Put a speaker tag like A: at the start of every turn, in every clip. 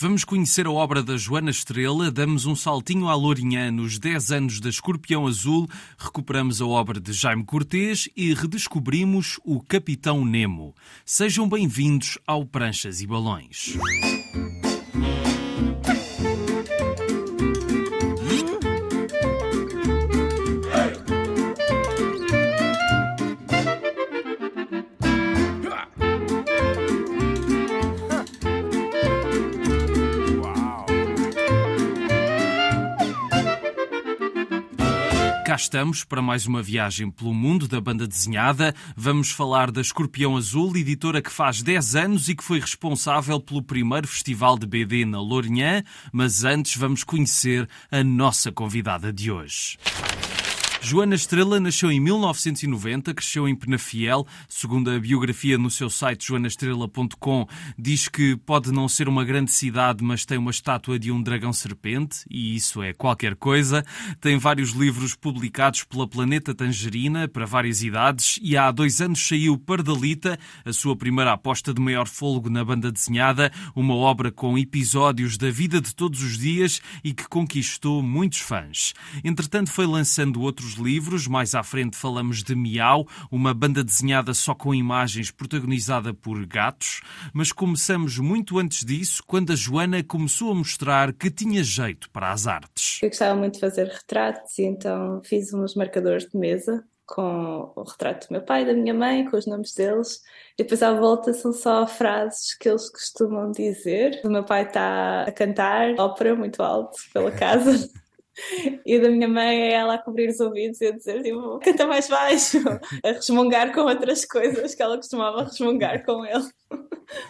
A: Vamos conhecer a obra da Joana Estrela, damos um saltinho à Lourinhã nos 10 anos da Escorpião Azul, recuperamos a obra de Jaime Cortês e redescobrimos o Capitão Nemo. Sejam bem-vindos ao Pranchas e Balões. Estamos para mais uma viagem pelo mundo da banda desenhada. Vamos falar da Escorpião Azul, editora que faz 10 anos e que foi responsável pelo primeiro festival de BD na Lourinhã. Mas antes vamos conhecer a nossa convidada de hoje. Joana Estrela nasceu em 1990, cresceu em Penafiel. Segundo a biografia no seu site joanaestrela.com, diz que pode não ser uma grande cidade, mas tem uma estátua de um dragão serpente, e isso é qualquer coisa. Tem vários livros publicados pela Planeta Tangerina para várias idades, e há dois anos saiu Pardalita, a sua primeira aposta de maior folgo na banda desenhada, uma obra com episódios da vida de todos os dias e que conquistou muitos fãs. Entretanto, foi lançando outros outros livros. Mais à frente falamos de Miau, uma banda desenhada só com imagens protagonizada por gatos. Mas começamos muito antes disso, quando a Joana começou a mostrar que tinha jeito para as artes.
B: Eu gostava muito de fazer retratos e então fiz uns marcadores de mesa com o retrato do meu pai da minha mãe, com os nomes deles, e depois à volta são só frases que eles costumam dizer. O meu pai está a cantar ópera muito alto pela casa. E da minha mãe é ela a cobrir os ouvidos e a dizer, tipo, canta mais baixo, a resmungar com outras coisas que ela costumava resmungar com ele.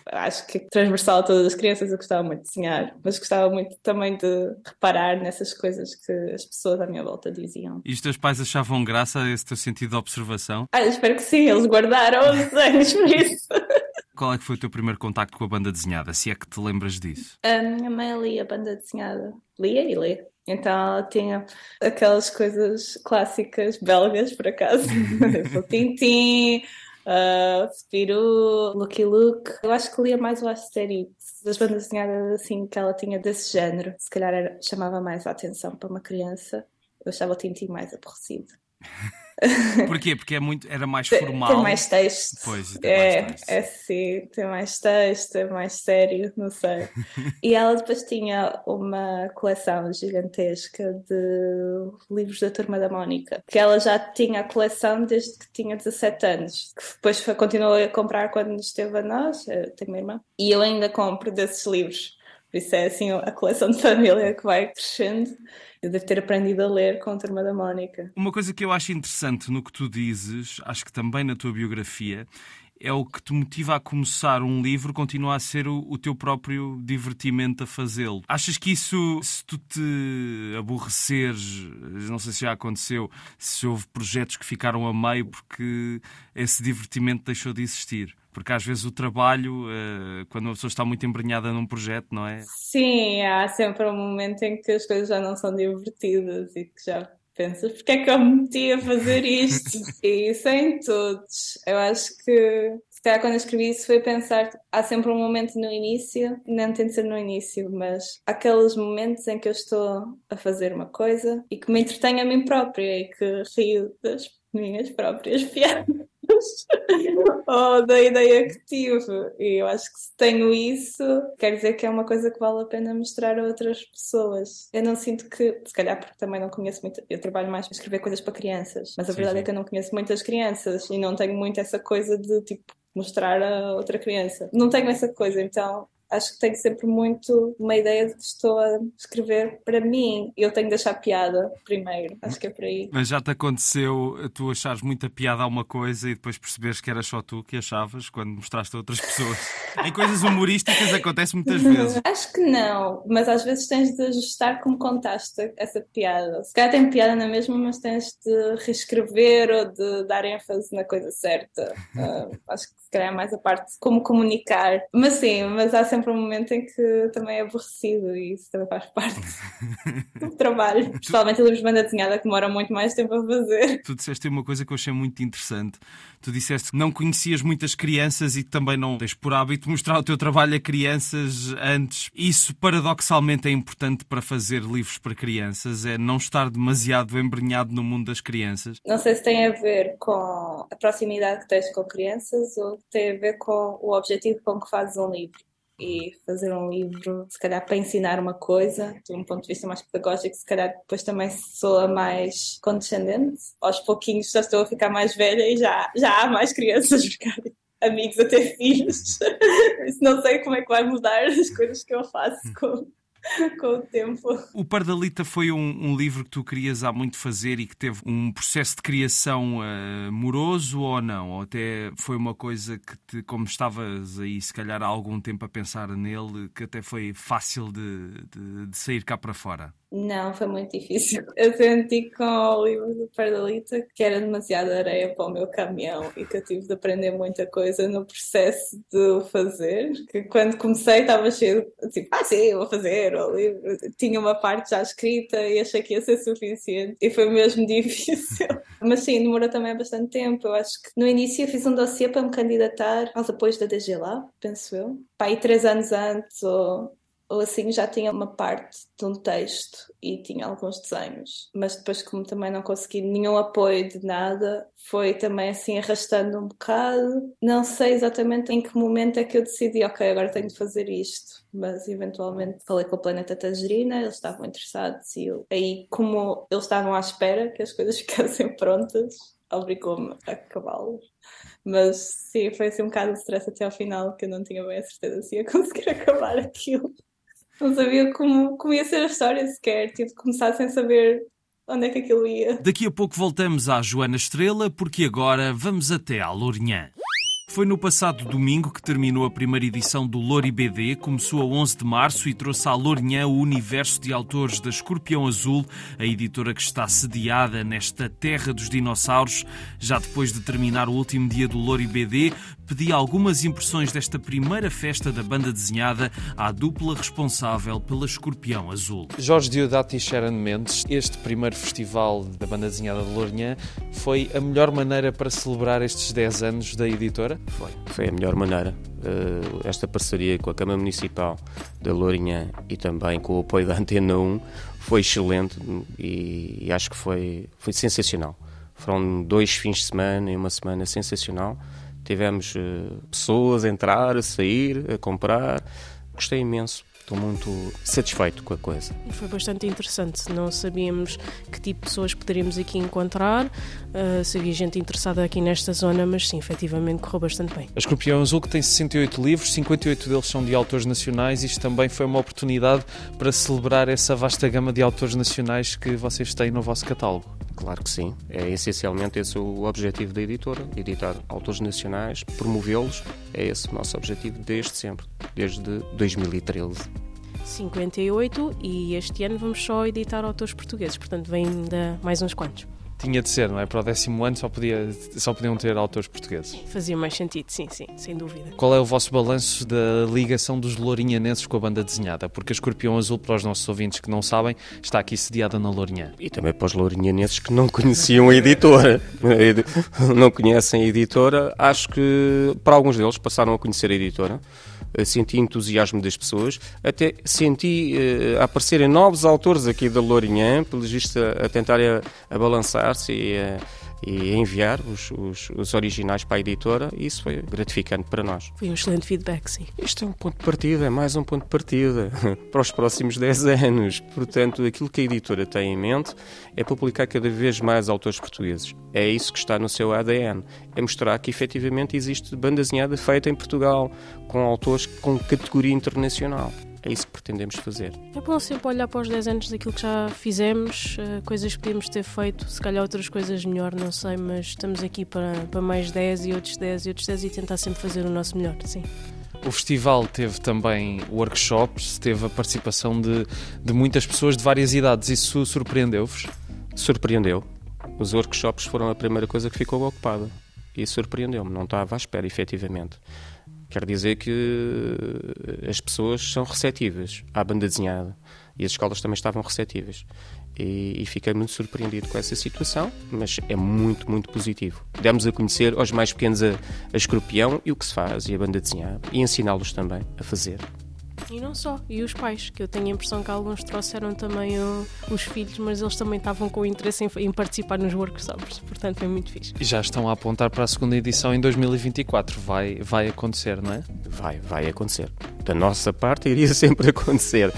B: Acho que transversal a todas as crianças eu gostava muito de desenhar, mas gostava muito também de reparar nessas coisas que as pessoas à minha volta diziam.
A: E os teus pais achavam graça a esse teu sentido de observação?
B: Ah, espero que sim, eles guardaram os desenhos por isso.
A: Qual é que foi o teu primeiro contacto com a banda desenhada, se é que te lembras disso?
B: A minha mãe lia a banda desenhada. Lia e lê. Então ela tinha aquelas coisas clássicas belgas, por acaso, tipo Tintin, uh, Spirou, Lucky Luke. Eu acho que lia mais o Asterix, das bandas desenhadas assim que ela tinha desse género. Se calhar era, chamava mais a atenção para uma criança. Eu achava o Tintin mais aborrecido.
A: Porquê? Porque é muito, era mais formal.
B: Tem mais texto.
A: Pois,
B: tem é,
A: mais texto.
B: é sim, tem mais texto, é mais sério, não sei. e ela depois tinha uma coleção gigantesca de livros da Turma da Mónica, que ela já tinha a coleção desde que tinha 17 anos, que depois foi, continuou a comprar quando esteve a nós, eu tenho uma irmã, e eu ainda compro desses livros. Por isso é assim a coleção de família que vai crescendo. Eu devo ter aprendido a ler com a turma da Mónica.
A: Uma coisa que eu acho interessante no que tu dizes, acho que também na tua biografia, é o que te motiva a começar um livro, continua a ser o, o teu próprio divertimento a fazê-lo. Achas que isso, se tu te aborreceres, não sei se já aconteceu, se houve projetos que ficaram a meio porque esse divertimento deixou de existir? Porque às vezes o trabalho, uh, quando uma pessoa está muito embrenhada num projeto, não é?
B: Sim, há sempre um momento em que as coisas já não são divertidas e que já pensas, porque é que eu me meti a fazer isto? e isso é em todos. Eu acho que, se calhar, quando eu escrevi isso, foi pensar: há sempre um momento no início, não tem de ser no início, mas há aqueles momentos em que eu estou a fazer uma coisa e que me entretém a mim própria e que rio das minhas próprias piadas. ou da ideia que tive. E eu acho que se tenho isso, quer dizer que é uma coisa que vale a pena mostrar a outras pessoas. Eu não sinto que, se calhar porque também não conheço muito, eu trabalho mais a escrever coisas para crianças, mas a sim, verdade sim. é que eu não conheço muitas crianças e não tenho muito essa coisa de tipo mostrar a outra criança. Não tenho essa coisa, então acho que tenho sempre muito uma ideia de que estou a escrever para mim. Eu tenho de achar piada primeiro. Acho que é por aí.
A: Mas já te aconteceu tu achares muita piada a uma coisa e depois perceberes que era só tu que achavas quando mostraste a outras pessoas? em coisas humorísticas acontece muitas vezes.
B: Acho que não, mas às vezes tens de ajustar como contaste essa piada. Se calhar tem piada na mesma, mas tens de reescrever ou de dar ênfase na coisa certa. Uh, acho que se calhar é mais a parte de como comunicar. Mas sim, mas há sempre sempre um momento em que também é aborrecido e isso também faz parte do trabalho. Principalmente livros de banda desenhada que demoram muito mais tempo a fazer.
A: Tu disseste uma coisa que eu achei muito interessante. Tu disseste que não conhecias muitas crianças e também não tens por hábito mostrar o teu trabalho a crianças antes. Isso paradoxalmente é importante para fazer livros para crianças, é não estar demasiado embrenhado no mundo das crianças.
B: Não sei se tem a ver com a proximidade que tens com crianças ou tem a ver com o objetivo com que fazes um livro e fazer um livro, se calhar para ensinar uma coisa, de um ponto de vista mais pedagógico, se calhar depois também soa mais condescendente. Aos pouquinhos já estou a ficar mais velha e já, já há mais crianças ficarem amigos a ter filhos. Não sei como é que vai mudar as coisas que eu faço com, com o tempo.
A: O Pardalita foi um, um, livro que tu querias há muito fazer e que teve um processo de criação uh, moroso ou não? Ou até foi uma coisa que, te, como estavas aí, se calhar há algum tempo a pensar nele, que até foi fácil de, de, de sair cá para fora?
B: Não, foi muito difícil. Eu senti com o livro do Pardalita que era demasiada areia para o meu caminhão e que eu tive de aprender muita coisa no processo de o fazer. Que quando comecei estava cheio de tipo, ah sim, vou fazer o livro. Tinha uma parte já escrita e achei que ia ser suficiente e foi mesmo difícil. Mas sim, demorou também bastante tempo. Eu acho que no início eu fiz um dossiê para me candidatar aos apoios da DG Lab, penso eu. Para aí três anos antes ou ou assim já tinha uma parte de um texto e tinha alguns desenhos, mas depois como também não consegui nenhum apoio de nada, foi também assim arrastando um bocado. Não sei exatamente em que momento é que eu decidi, ok, agora tenho de fazer isto, mas eventualmente falei com o Planeta Tangerina, eles estavam interessados e eu, aí como eles estavam à espera que as coisas ficassem prontas, obrigou-me a acabá-los. Mas sim, foi assim um bocado de stress até ao final, que eu não tinha bem a certeza se ia conseguir acabar aquilo. Não sabia como, como ia ser a história sequer. Tive de começar sem saber onde é que aquilo ia.
A: Daqui a pouco voltamos à Joana Estrela, porque agora vamos até à Lourinhã. Foi no passado domingo que terminou a primeira edição do Lori BD, começou a 11 de março e trouxe à Lourinhã o universo de autores da Escorpião Azul, a editora que está sediada nesta terra dos dinossauros. Já depois de terminar o último dia do Lori BD, pedi algumas impressões desta primeira festa da banda desenhada à dupla responsável pela Escorpião Azul.
C: Jorge Diodato e Sharon Mendes, este primeiro festival da banda desenhada de Lourinhã foi a melhor maneira para celebrar estes 10 anos da editora?
D: Foi, foi a melhor maneira. Uh, esta parceria com a Câmara Municipal da Lourinhã e também com o apoio da Antena 1 foi excelente e, e acho que foi, foi sensacional. Foram dois fins de semana e uma semana sensacional Tivemos uh, pessoas a entrar, a sair, a comprar. Gostei imenso. Estou muito satisfeito com a coisa.
E: E foi bastante interessante. Não sabíamos que tipo de pessoas poderíamos aqui encontrar, uh, se havia gente interessada aqui nesta zona, mas sim, efetivamente correu bastante bem.
C: A Escorpião Azul que tem 68 livros, 58 deles são de autores nacionais. Isto também foi uma oportunidade para celebrar essa vasta gama de autores nacionais que vocês têm no vosso catálogo.
D: Claro que sim. É essencialmente esse o objetivo da editora: editar autores nacionais, promovê-los. É esse o nosso objetivo desde sempre, desde 2013.
E: 58 e este ano vamos só editar autores portugueses, portanto vem ainda mais uns quantos
C: tinha de ser, não é? Para o décimo ano só, podia, só podiam ter autores portugueses.
E: Fazia mais sentido, sim, sim, sem dúvida.
C: Qual é o vosso balanço da ligação dos lourinhanenses com a banda desenhada? Porque a Escorpião Azul, para os nossos ouvintes que não sabem, está aqui sediada na Lourinhã.
D: E também para os lourinhanenses que não conheciam a editora. não conhecem a editora, acho que para alguns deles passaram a conhecer a editora senti entusiasmo das pessoas, até senti uh, aparecerem novos autores aqui da Lourinhã, pelos vistos a, a tentarem a, a balançar-se e a e enviar os, os, os, originais para a editora e isso foi gratificante para nós.
E: Foi um excelente feedback, sim.
D: Isto é um ponto de partida, é mais um ponto de partida para os próximos 10 anos. Portanto, aquilo que a editora tem em mente é publicar cada vez mais autores portugueses. É isso que está no seu ADN. É mostrar que efetivamente existe banda desenhada feita em Portugal, com autores com categoria internacional. É isso que pretendemos fazer.
E: É bom sempre olhar para os 10 anos daquilo que já fizemos, eh, coisas que podíamos ter feito, se calhar outras coisas melhor, não sei, mas estamos aqui para, para mais 10 e outros 10 e outros 10 e tentar sempre fazer o nosso melhor, sim.
C: O festival teve também workshops, teve a participação de, de muitas pessoas de várias idades. Isso surpreendeu-vos?
D: Surpreendeu. Os workshops foram a primeira coisa que ficou ocupada. E surpreendeu-me, não estava à espera, efetivamente. Quer dizer que as pessoas são receptivas à banda desenhada e as escolas também estavam receptivas. E, e, fiquei muito surpreendido com essa situação, mas é muito, muito positivo. Demos a conhecer aos mais pequenos a, a escorpião e o que se faz e a banda desenhada e ensiná-los também a fazer.
E: E não só, e os pais, que eu tenho a impressão que alguns trouxeram também o, os filhos, mas eles também estavam com interesse em, em, participar nos workshops, portanto foi muito fixe.
C: E já estão a apontar para a segunda edição em 2024, vai, vai acontecer, não é?
D: Vai, vai acontecer. Da nossa parte iria sempre acontecer,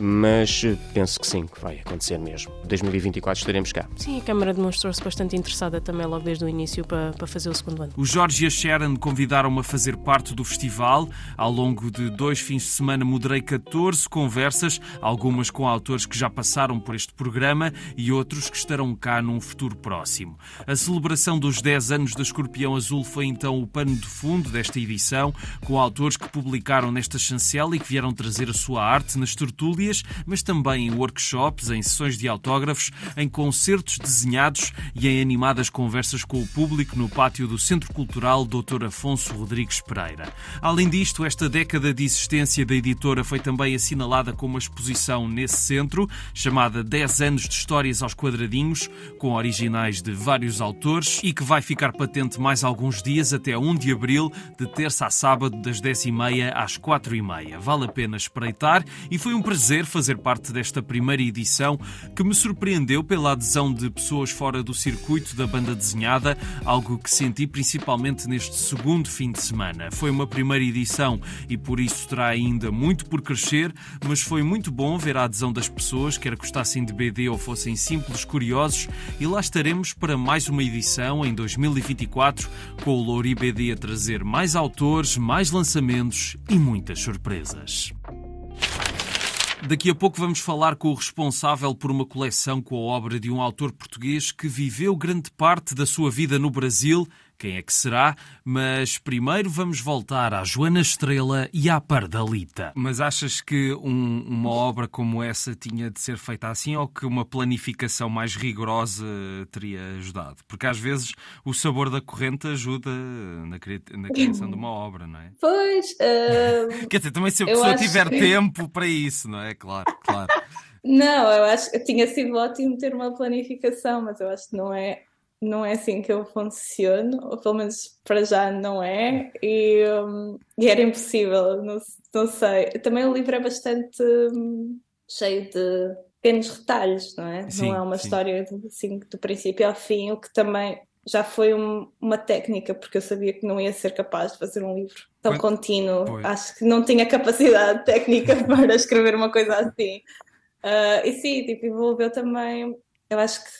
D: mas penso que sim, que vai acontecer mesmo. 2024 estaremos cá.
E: Sim, a Câmara demonstrou-se bastante interessada também logo desde o início para, para fazer o segundo ano.
A: O Jorge e a Sharon convidaram-me a fazer parte do festival. Ao longo de dois fins de semana moderei 14 conversas, algumas com autores que já passaram por este programa e outros que estarão cá num futuro próximo. A celebração dos 10 anos da Escorpião Azul foi então o pano de fundo desta edição, com autores que publicaram nesta chancela e que vieram trazer a sua arte nas tertúlias, mas também em workshops, em sessões de autógrafos, em concertos desenhados e em animadas conversas com o público no pátio do Centro Cultural Dr. Afonso Rodrigues Pereira. Além disto, esta década de existência da editora foi também assinalada com uma exposição nesse centro, chamada 10 anos de histórias aos quadradinhos, com originais de vários autores e que vai ficar patente mais alguns dias até 1 de abril, de terça a sábado, das 10h30 às 4h30. Vale a pena espreitar e foi um prazer fazer parte desta primeira edição que me surpreendeu pela adesão de pessoas fora do circuito da banda desenhada, algo que senti principalmente neste segundo fim de semana. Foi uma primeira edição e por isso terá ainda muito por crescer, mas foi muito bom ver a adesão das pessoas, quer gostassem de BD ou fossem simples curiosos, e lá estaremos para mais uma edição em 2024, com o Louri BD a trazer mais autores, mais lançamentos e muitas surpresas. Daqui a pouco vamos falar com o responsável por uma coleção com a obra de um autor português que viveu grande parte da sua vida no Brasil quem é que será, mas primeiro vamos voltar à Joana Estrela e à Pardalita. Mas achas que um, uma obra como essa tinha de ser feita assim ou que uma planificação mais rigorosa teria ajudado? Porque às vezes o sabor da corrente ajuda na, na criação de uma obra, não é?
B: Pois. Uh...
A: Quer dizer, também se a pessoa tiver que... tempo para isso, não é? Claro, claro.
B: Não, eu acho que tinha sido ótimo ter uma planificação, mas eu acho que não é não é assim que eu funciono, ou pelo menos para já não é, e, um, e era impossível, não, não, sei. Também o livro é bastante um, cheio de pequenos retalhos, não é? Sim, não é uma sim. história do, assim, do princípio ao fim, o que também já foi um, uma técnica, porque eu sabia que não ia ser capaz de fazer um livro tão contínuo. Pois. Acho que não tinha capacidade técnica para escrever uma coisa assim. Uh, e sim, tipo, envolveu também. Eu acho que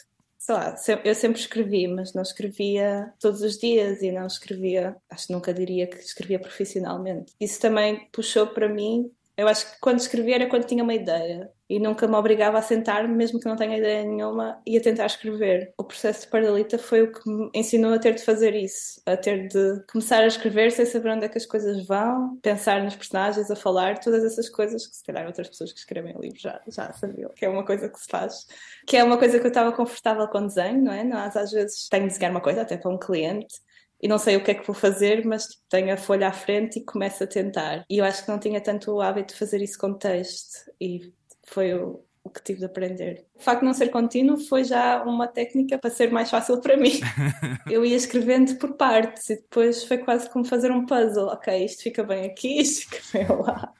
B: sei lá, eu sempre escrevi, mas não escrevia todos os dias e não escrevia, acho que nunca diria que escrevia profissionalmente. Isso também puxou para mim. Eu acho que quando escrevia era quando tinha uma ideia e nunca me obrigava a sentar, mesmo que não tenha ideia nenhuma, e a tentar escrever. O processo de Pardalita foi o que me ensinou a ter de fazer isso, a ter de começar a escrever sem saber onde é que as coisas vão, pensar nos personagens, a falar, todas essas coisas que se calhar outras pessoas que escrevem livros já, já sabiam, que é uma coisa que se faz, que é uma coisa que eu estava confortável com desenho, não é? Nós às vezes tenho de desenhar uma coisa até para um cliente e não sei o que é que vou fazer, mas tipo, tenho a folha à frente e começo a tentar. E eu acho que não tinha tanto o hábito de fazer isso com texto e foi o, o que tive de aprender. O facto de não ser contínuo foi já uma técnica para ser mais fácil para mim. Eu ia escrevendo por partes e depois foi quase como fazer um puzzle. Ok, isto fica bem aqui, isto fica bem lá.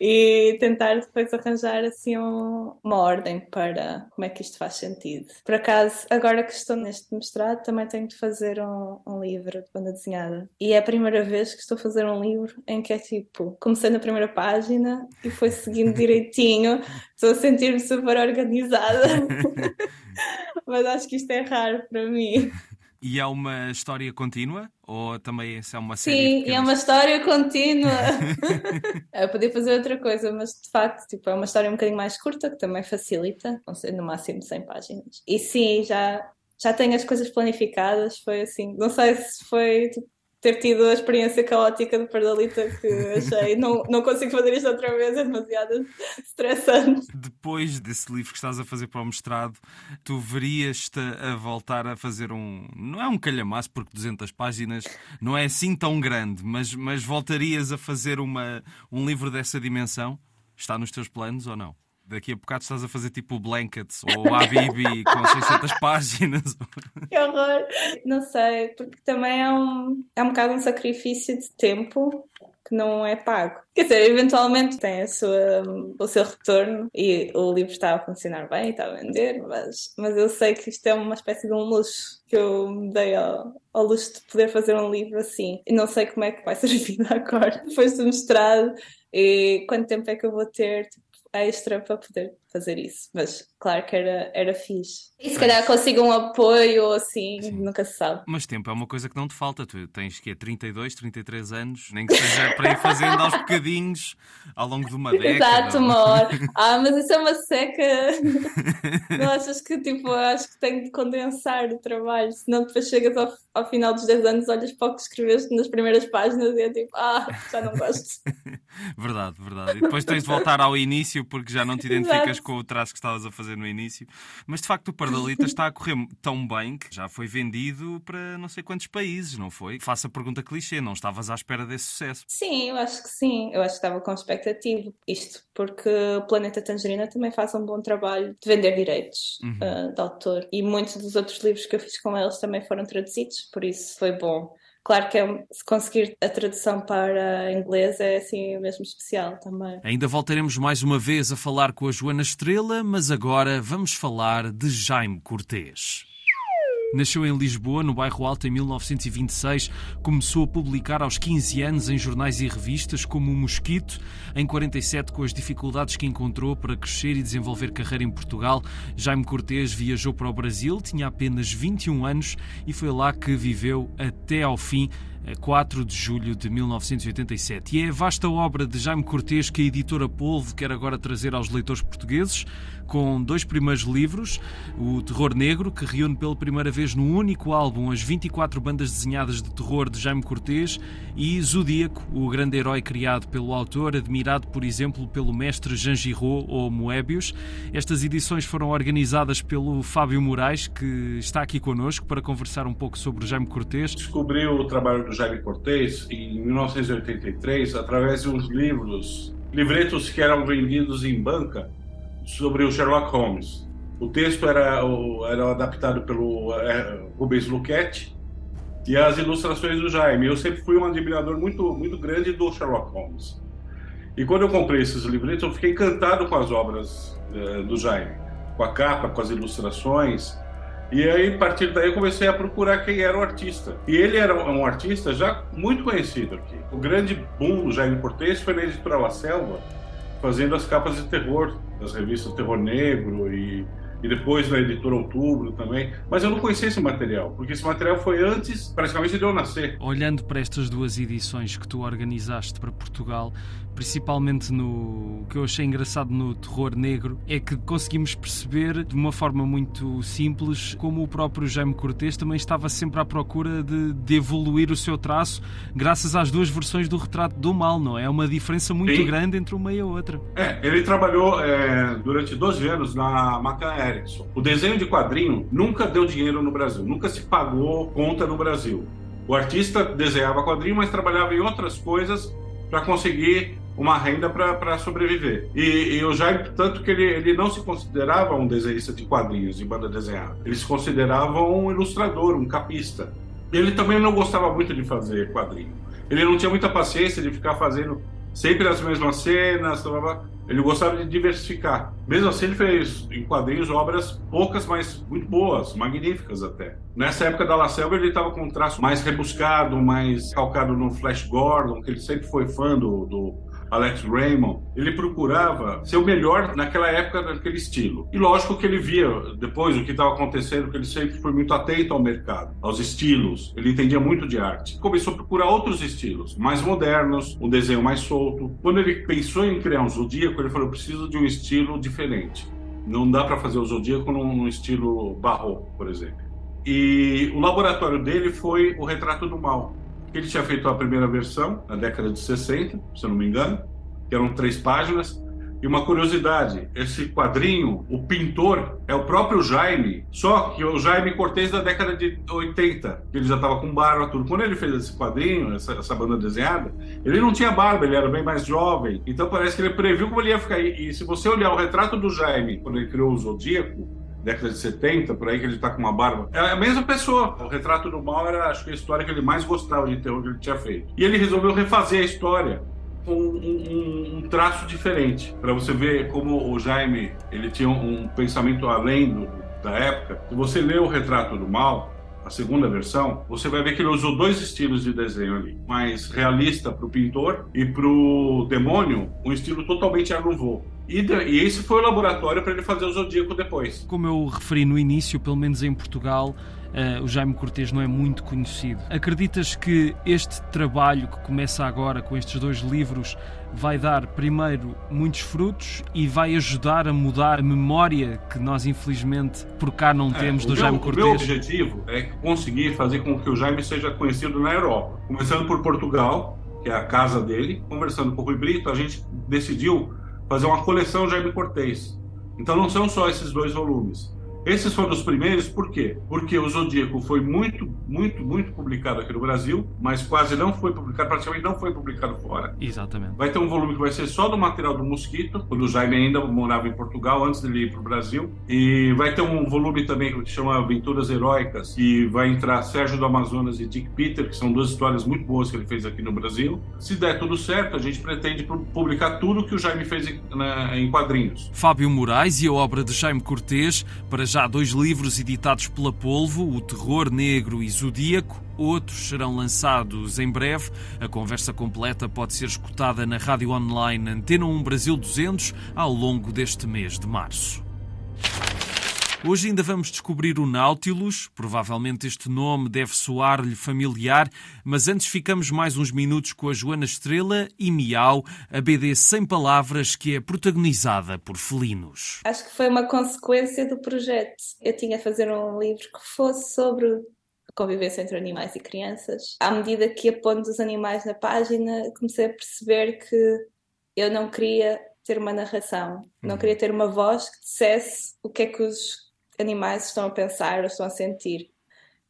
B: e tentar depois arranjar assim um, uma ordem para como é que isto faz sentido. Por acaso, agora que estou neste mestrado, também tenho de fazer um, um livro de banda desenhada. E é a primeira vez que estou a fazer um livro em que é tipo, comecei na primeira página e foi seguindo direitinho. Estou a sentir-me super organizada. Mas acho que isto é raro para mim.
A: E é uma história contínua? Ou também é uma série?
B: Sim, é uma história contínua. eu podia fazer outra coisa, mas de facto tipo, é uma história um bocadinho mais curta, que também facilita, não sei, no máximo 100 páginas. E sim, já, já tenho as coisas planificadas, foi assim, não sei se foi tipo, ter tido a experiência caótica de Pardalita que achei, não, não consigo fazer isto outra vez, é demasiado estressante.
A: Depois desse livro que estás a fazer para o mestrado, tu verias-te a voltar a fazer um. Não é um calhamaço, porque 200 páginas não é assim tão grande, mas, mas voltarias a fazer uma, um livro dessa dimensão? Está nos teus planos ou não? Daqui a bocado estás a fazer tipo o Blankets ou a Bibi com 600 páginas.
B: Que horror! Não sei, porque também é um, é um bocado um sacrifício de tempo que não é pago. Quer dizer, eventualmente tem sua, o seu retorno e o livro está a funcionar bem, está a vender, mas, mas eu sei que isto é uma espécie de um luxo que eu me dei ao, ao luxo de poder fazer um livro assim. E não sei como é que vai ser a agora, depois do mestrado, e quanto tempo é que eu vou ter tipo, extra para poder fazer isso. Mas claro que era, era fixe. E se calhar consigo um apoio ou assim, Sim. nunca se sabe.
A: Mas tempo é uma coisa que não te falta. Tu tens que é 32, 33 anos, nem que seja para ir fazendo aos bocadinhos ao longo de uma década.
B: Exato, uma hora. Ah, mas isso é uma seca. não achas que tipo, acho que tenho de condensar o trabalho, senão depois chegas ao, ao final dos 10 anos, olhas para o que escreveste nas primeiras páginas e é tipo, ah, já não gosto.
A: verdade, verdade. E depois tens de voltar ao início porque já não te identificas Exato. com o traço que estavas a fazer no início. Mas de facto o Pardalita está a correr tão bem que já foi vendido para não sei quantos países, não foi? Faça a pergunta clichê, não estavas à espera desse sucesso?
B: Sim, eu acho que sim. Eu acho que estava com expectativa. Isto porque o Planeta Tangerina também faz um bom trabalho de vender direitos uhum. uh, de autor. E muitos dos outros livros que eu fiz com eles também foram traduzidos, por isso foi bom. Claro que é, se conseguir a tradução para inglês é assim mesmo especial também.
A: Ainda voltaremos mais uma vez a falar com a Joana Estrela, mas agora vamos falar de Jaime Cortês. Nasceu em Lisboa, no bairro Alto, em 1926. Começou a publicar aos 15 anos em jornais e revistas, como O Mosquito. Em 47, com as dificuldades que encontrou para crescer e desenvolver carreira em Portugal, Jaime Cortês viajou para o Brasil, tinha apenas 21 anos e foi lá que viveu até ao fim 4 de julho de 1987. E é a vasta obra de Jaime Cortês que a editora Polvo quer agora trazer aos leitores portugueses, com dois primeiros livros, o Terror Negro, que reúne pela primeira vez num único álbum as 24 bandas desenhadas de terror de Jaime Cortês, e Zodíaco, o grande herói criado pelo autor, admirado, por exemplo, pelo mestre Jean Giraud ou Moebius. Estas edições foram organizadas pelo Fábio Moraes, que está aqui connosco para conversar um pouco sobre Jaime Cortês.
F: Descobri o trabalho do Jaime Cortês em 1983 através de uns livros, livretos que eram vendidos em banca sobre o Sherlock Holmes. O texto era, era adaptado pelo é, Rubens Luquete e as ilustrações do Jaime. Eu sempre fui um admirador muito, muito grande do Sherlock Holmes. E quando eu comprei esses livretos, eu fiquei encantado com as obras é, do Jaime, com a capa, com as ilustrações. E aí, a partir daí, eu comecei a procurar quem era o artista. E ele era um artista já muito conhecido aqui. O grande boom do Jaime Cortez foi na editora La Selva, fazendo as capas de terror das revistas Terror Negro e, e depois na editora Outubro também. Mas eu não conhecia esse material, porque esse material foi antes, praticamente, de eu nascer.
A: Olhando para estas duas edições que tu organizaste para Portugal, principalmente no o que eu achei engraçado no terror negro é que conseguimos perceber de uma forma muito simples como o próprio Jaime Cortês também estava sempre à procura de, de evoluir o seu traço graças às duas versões do retrato do mal, não é? É uma diferença muito Sim. grande entre uma e a outra.
F: É, ele trabalhou é, durante 12 anos na Macan Erickson. O desenho de quadrinho nunca deu dinheiro no Brasil, nunca se pagou conta no Brasil. O artista desenhava quadrinho, mas trabalhava em outras coisas para conseguir uma renda para sobreviver. E, e, o Jaime, tanto que ele, ele não se considerava um desenhista de quadrinhos, de banda desenhada. Ele se considerava um ilustrador, um capista. Ele também não gostava muito de fazer quadrinho. Ele não tinha muita paciência de ficar fazendo sempre as mesmas cenas. Ele gostava de diversificar. Mesmo assim, ele fez em quadrinhos obras poucas, mas muito boas, magníficas até. Nessa época da La Selva, ele estava com um traço mais rebuscado, mais calcado no Flash Gordon, que ele sempre foi fã do, do Alex Raymond, ele procurava ser o melhor naquela época daquele estilo. E lógico que ele via depois o que estava acontecendo, que ele sempre foi muito atento ao mercado, aos estilos, ele entendia muito de arte. Começou a procurar outros estilos, mais modernos, um desenho mais solto. Quando ele pensou em criar um zodíaco, ele falou: preciso de um estilo diferente. Não dá para fazer o zodíaco num estilo barroco, por exemplo. E o laboratório dele foi o Retrato do Mal, Ele tinha feito a primeira versão na década de 60, se eu não me engano, que eram três páginas. E uma curiosidade, esse quadrinho, o pintor é o próprio Jaime, só que o Jaime Cortez da década de 80, que ele já estava com barba, tudo. Quando ele fez esse quadrinho, essa, essa, banda desenhada, ele não tinha barba, ele era bem mais jovem. Então parece que ele previu como ele ia ficar. E, e se você olhar o retrato do Jaime, quando ele criou o Zodíaco, década de 70, por aí que ele está com uma barba. É a mesma pessoa. O Retrato do Mal era, acho que, a história que ele mais gostava de terror que ele tinha feito. E ele resolveu refazer a história com um, um, um traço diferente, para você ver como o Jaime ele tinha um, um pensamento além do, da época. Se você lê o Retrato do Mal, a segunda versão, você vai ver que ele usou dois estilos de desenho ali, mais realista para o pintor e para o demônio, um estilo totalmente Art. E, e esse foi o laboratório para ele fazer o Zodíaco depois.
A: Como eu referi no início, pelo menos em Portugal, Uh, o Jaime Cortês não é muito conhecido. Acreditas que este trabalho que começa agora com estes dois livros vai dar primeiro muitos frutos e vai ajudar a mudar a memória que nós infelizmente por cá não é, temos do meu, Jaime Cortês?
F: O meu objetivo é conseguir fazer com que o Jaime seja conhecido na Europa. Começando por Portugal, que é a casa dele, conversando com o Rui Brito, a gente decidiu fazer uma coleção Jaime Cortês. Então não são só esses dois volumes. Esses foram os primeiros, por quê? Porque o Zodíaco foi muito, muito, muito publicado aqui no Brasil, mas quase não foi publicado, praticamente não foi publicado fora.
A: Exatamente.
F: Vai ter um volume que vai ser só do material do Mosquito, quando o Jaime ainda morava em Portugal, antes dele ir para o Brasil. E vai ter um volume também que chama Aventuras Heróicas, que vai entrar Sérgio do Amazonas e Dick Peter, que são duas histórias muito boas que ele fez aqui no Brasil. Se der tudo certo, a gente pretende publicar tudo que o Jaime fez em, na, em quadrinhos.
A: Fábio Moraes e a obra de Jaime Cortês, para já dois livros editados pela Polvo, O Terror Negro e Zodíaco. Outros serão lançados em breve. A conversa completa pode ser escutada na rádio online Antena 1 Brasil 200 ao longo deste mês de março. Hoje ainda vamos descobrir o Nautilus. Provavelmente este nome deve soar-lhe familiar, mas antes ficamos mais uns minutos com a Joana Estrela e Miau, a BD sem palavras que é protagonizada por felinos.
B: Acho que foi uma consequência do projeto. Eu tinha a fazer um livro que fosse sobre a convivência entre animais e crianças. À medida que ia pondo os animais na página, comecei a perceber que eu não queria ter uma narração, não uhum. queria ter uma voz que dissesse o que é que os animais estão a pensar ou estão a sentir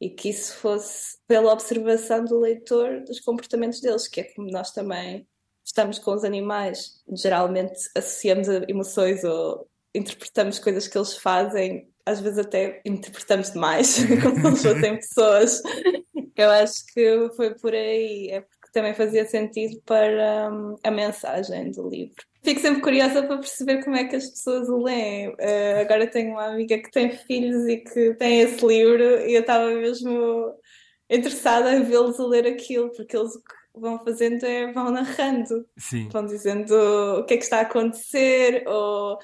B: e que isso fosse pela observação do leitor dos comportamentos deles, que é como nós também estamos com os animais, geralmente associamos emoções ou interpretamos coisas que eles fazem, às vezes até interpretamos demais, como se eles fossem pessoas. Eu acho que foi por aí, é também fazia sentido para um, a mensagem do livro. Fico sempre curiosa para perceber como é que as pessoas o leem. Uh, agora tenho uma amiga que tem filhos e que tem esse livro e eu estava mesmo interessada em vê-los a ler aquilo, porque eles o que vão fazendo é vão narrando,
A: Sim.
B: vão dizendo o que é que está a acontecer ou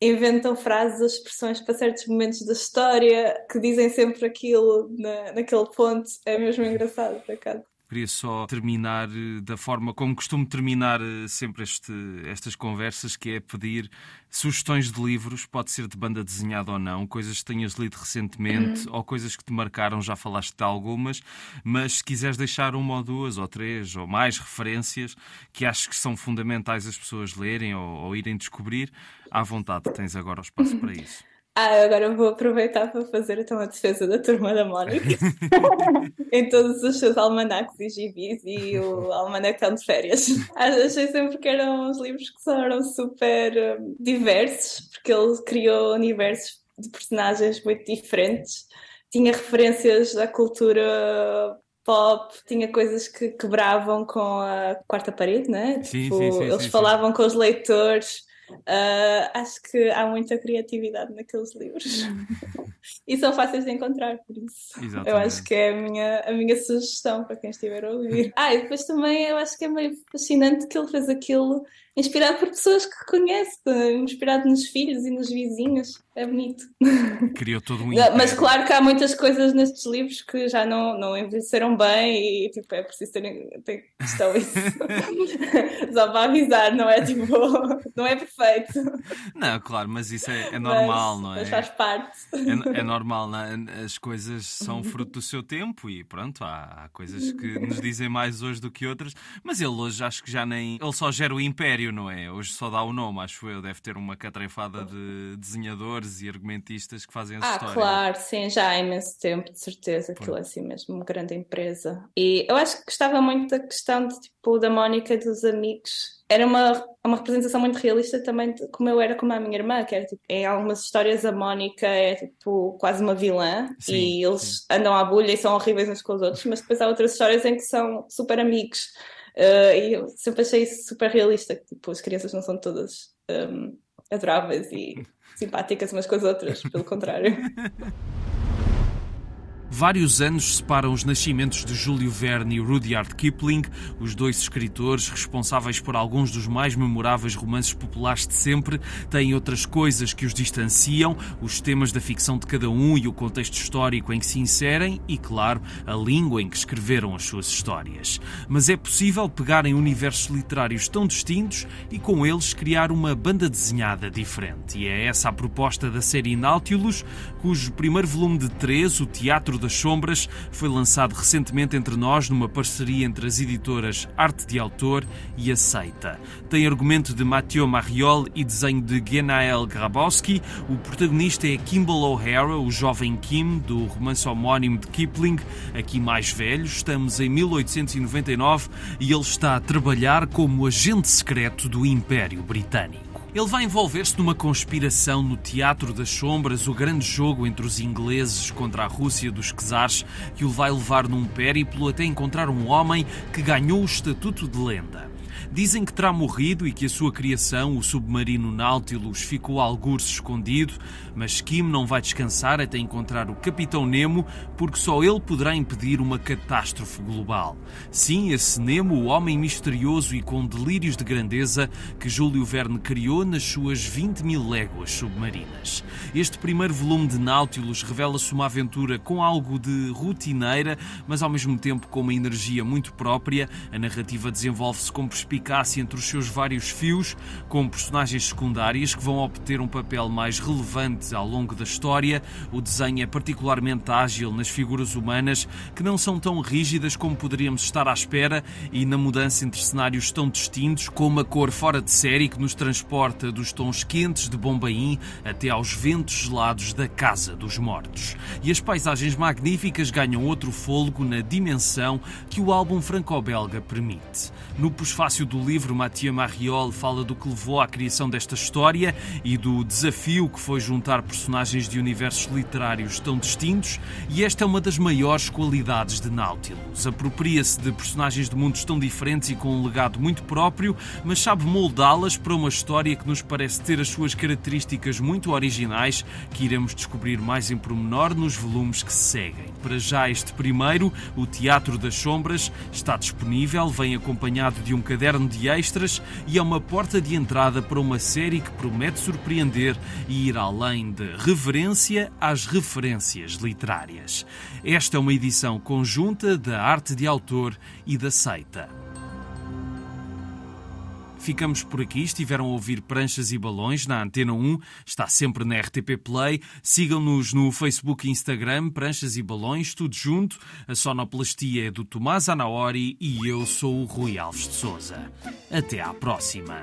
B: inventam frases, expressões para certos momentos da história que dizem sempre aquilo na, naquele ponto. É mesmo engraçado, por acaso.
A: Queria só terminar eh, da forma como costumo terminar eh, sempre este, estas conversas, que é pedir sugestões de livros, pode ser de banda desenhada ou não, coisas que tenhas lido recentemente uhum. ou coisas que te marcaram, já falaste de algumas, mas se quiseres deixar uma ou duas ou três ou mais referências que acho que são fundamentais as pessoas lerem ou, ou irem descobrir, à vontade, tens agora o espaço para isso.
B: Ah, agora vou aproveitar para fazer então a defesa da turma da Mónica em todos os seus almanacs e gibis e o almanacão de férias. Achei sempre que eram uns livros que eram super um, diversos, porque ele criou universos de personagens muito diferentes, tinha referências da cultura pop, tinha coisas que quebravam com a quarta parede, né?
A: Sim, tipo, sim, sim,
B: eles falavam com os leitores Uh, acho que há muita criatividade naqueles livros e são fáceis de encontrar, por isso
A: Exatamente.
B: eu acho que é a minha, a minha sugestão para quem estiver a ouvir. Ah, e depois também eu acho que é meio fascinante que ele fez aquilo inspirado por pessoas que conhece, inspirado nos filhos e nos vizinhos. É bonito.
A: Criou todo um
B: Mas claro que há muitas coisas nestes livros que já não, não envelheceram bem e tipo, é preciso ter, ter questão isso. Só para avisar, não é tipo, não é perfeito.
A: Não, claro, mas isso é, é normal,
B: mas,
A: não é?
B: Mas faz parte.
A: É, é normal, é? as coisas são fruto do seu tempo e pronto, há, há, coisas que nos dizem mais hoje do que outras, mas ele hoje acho que já nem. Ele só gera o império, não é? Hoje só dá o nome, acho eu. Deve ter uma catrefada de desenhadores e argumentistas que fazem essa
B: ah,
A: história.
B: Claro, sim, já há imenso tempo, de certeza. Aquilo é assim mesmo, uma grande empresa. E eu acho que gostava muito da questão de, tipo, da Mónica dos amigos era uma, uma representação muito realista também de como eu era com a minha irmã, que era tipo, em algumas histórias a Mónica é tipo quase uma vilã sim, e eles sim. andam à bulha e são horríveis uns com os outros, mas depois há outras histórias em que são super amigos. Uh, e eu sempre achei isso super realista, que tipo, as crianças não são todas um, adoráveis e simpáticas umas com as outras, pelo contrário.
A: Vários anos separam os nascimentos de Júlio Verne e Rudyard Kipling, os dois escritores responsáveis por alguns dos mais memoráveis romances populares de sempre, têm outras coisas que os distanciam, os temas da ficção de cada um e o contexto histórico em que se inserem e, claro, a língua em que escreveram as suas histórias. Mas é possível pegar em universos literários tão distintos e com eles criar uma banda desenhada diferente. E é essa a proposta da série Nautilus, cujo primeiro volume de três, o Teatro das Sombras, foi lançado recentemente entre nós numa parceria entre as editoras Arte de Autor e Aceita. Tem argumento de Mathieu Mariol e desenho de Genael Grabowski. O protagonista é Kimball O'Hara, o jovem Kim, do romance homónimo de Kipling. Aqui mais velho, estamos em 1899 e ele está a trabalhar como agente secreto do Império Britânico. Ele vai envolver-se numa conspiração no Teatro das Sombras, o grande jogo entre os ingleses contra a Rússia dos czares, que o vai levar num périplo até encontrar um homem que ganhou o estatuto de lenda. Dizem que terá morrido e que a sua criação, o submarino Nautilus, ficou algures escondido, mas Kim não vai descansar até encontrar o Capitão Nemo, porque só ele poderá impedir uma catástrofe global. Sim, esse Nemo, o homem misterioso e com delírios de grandeza que Júlio Verne criou nas suas 20 mil léguas submarinas. Este primeiro volume de Nautilus revela-se uma aventura com algo de rotineira, mas ao mesmo tempo com uma energia muito própria. A narrativa desenvolve-se com perspectiva perspicácia entre os seus vários fios, com personagens secundárias que vão obter um papel mais relevante ao longo da história. O desenho é particularmente ágil nas figuras humanas, que não são tão rígidas como poderíamos estar à espera, e na mudança entre cenários tão distintos, com uma cor fora de série que nos transporta dos tons quentes de Bombaim até aos ventos gelados da Casa dos Mortos. E as paisagens magníficas ganham outro fôlego na dimensão que o álbum franco-belga permite. No pós-fácil do livro, Mathieu Mariol fala do que levou à criação desta história e do desafio que foi juntar personagens de universos literários tão distintos, e esta é uma das maiores qualidades de Nautilus. Apropria-se de personagens de mundos tão diferentes e com um legado muito próprio, mas sabe moldá-las para uma história que nos parece ter as suas características muito originais, que iremos descobrir mais em pormenor nos volumes que se seguem. Para já, este primeiro, O Teatro das Sombras, está disponível, vem acompanhado de um caderno de extras e é uma porta de entrada para uma série que promete surpreender e ir além de reverência às referências literárias. Esta é uma edição conjunta da arte de autor e da seita. Ficamos por aqui. Estiveram a ouvir Pranchas e Balões na Antena 1. Está sempre na RTP Play. Sigam-nos no Facebook e Instagram, Pranchas e Balões, tudo junto. A sonoplastia é do Tomás Anaori e eu sou o Rui Alves de Souza. Até à próxima.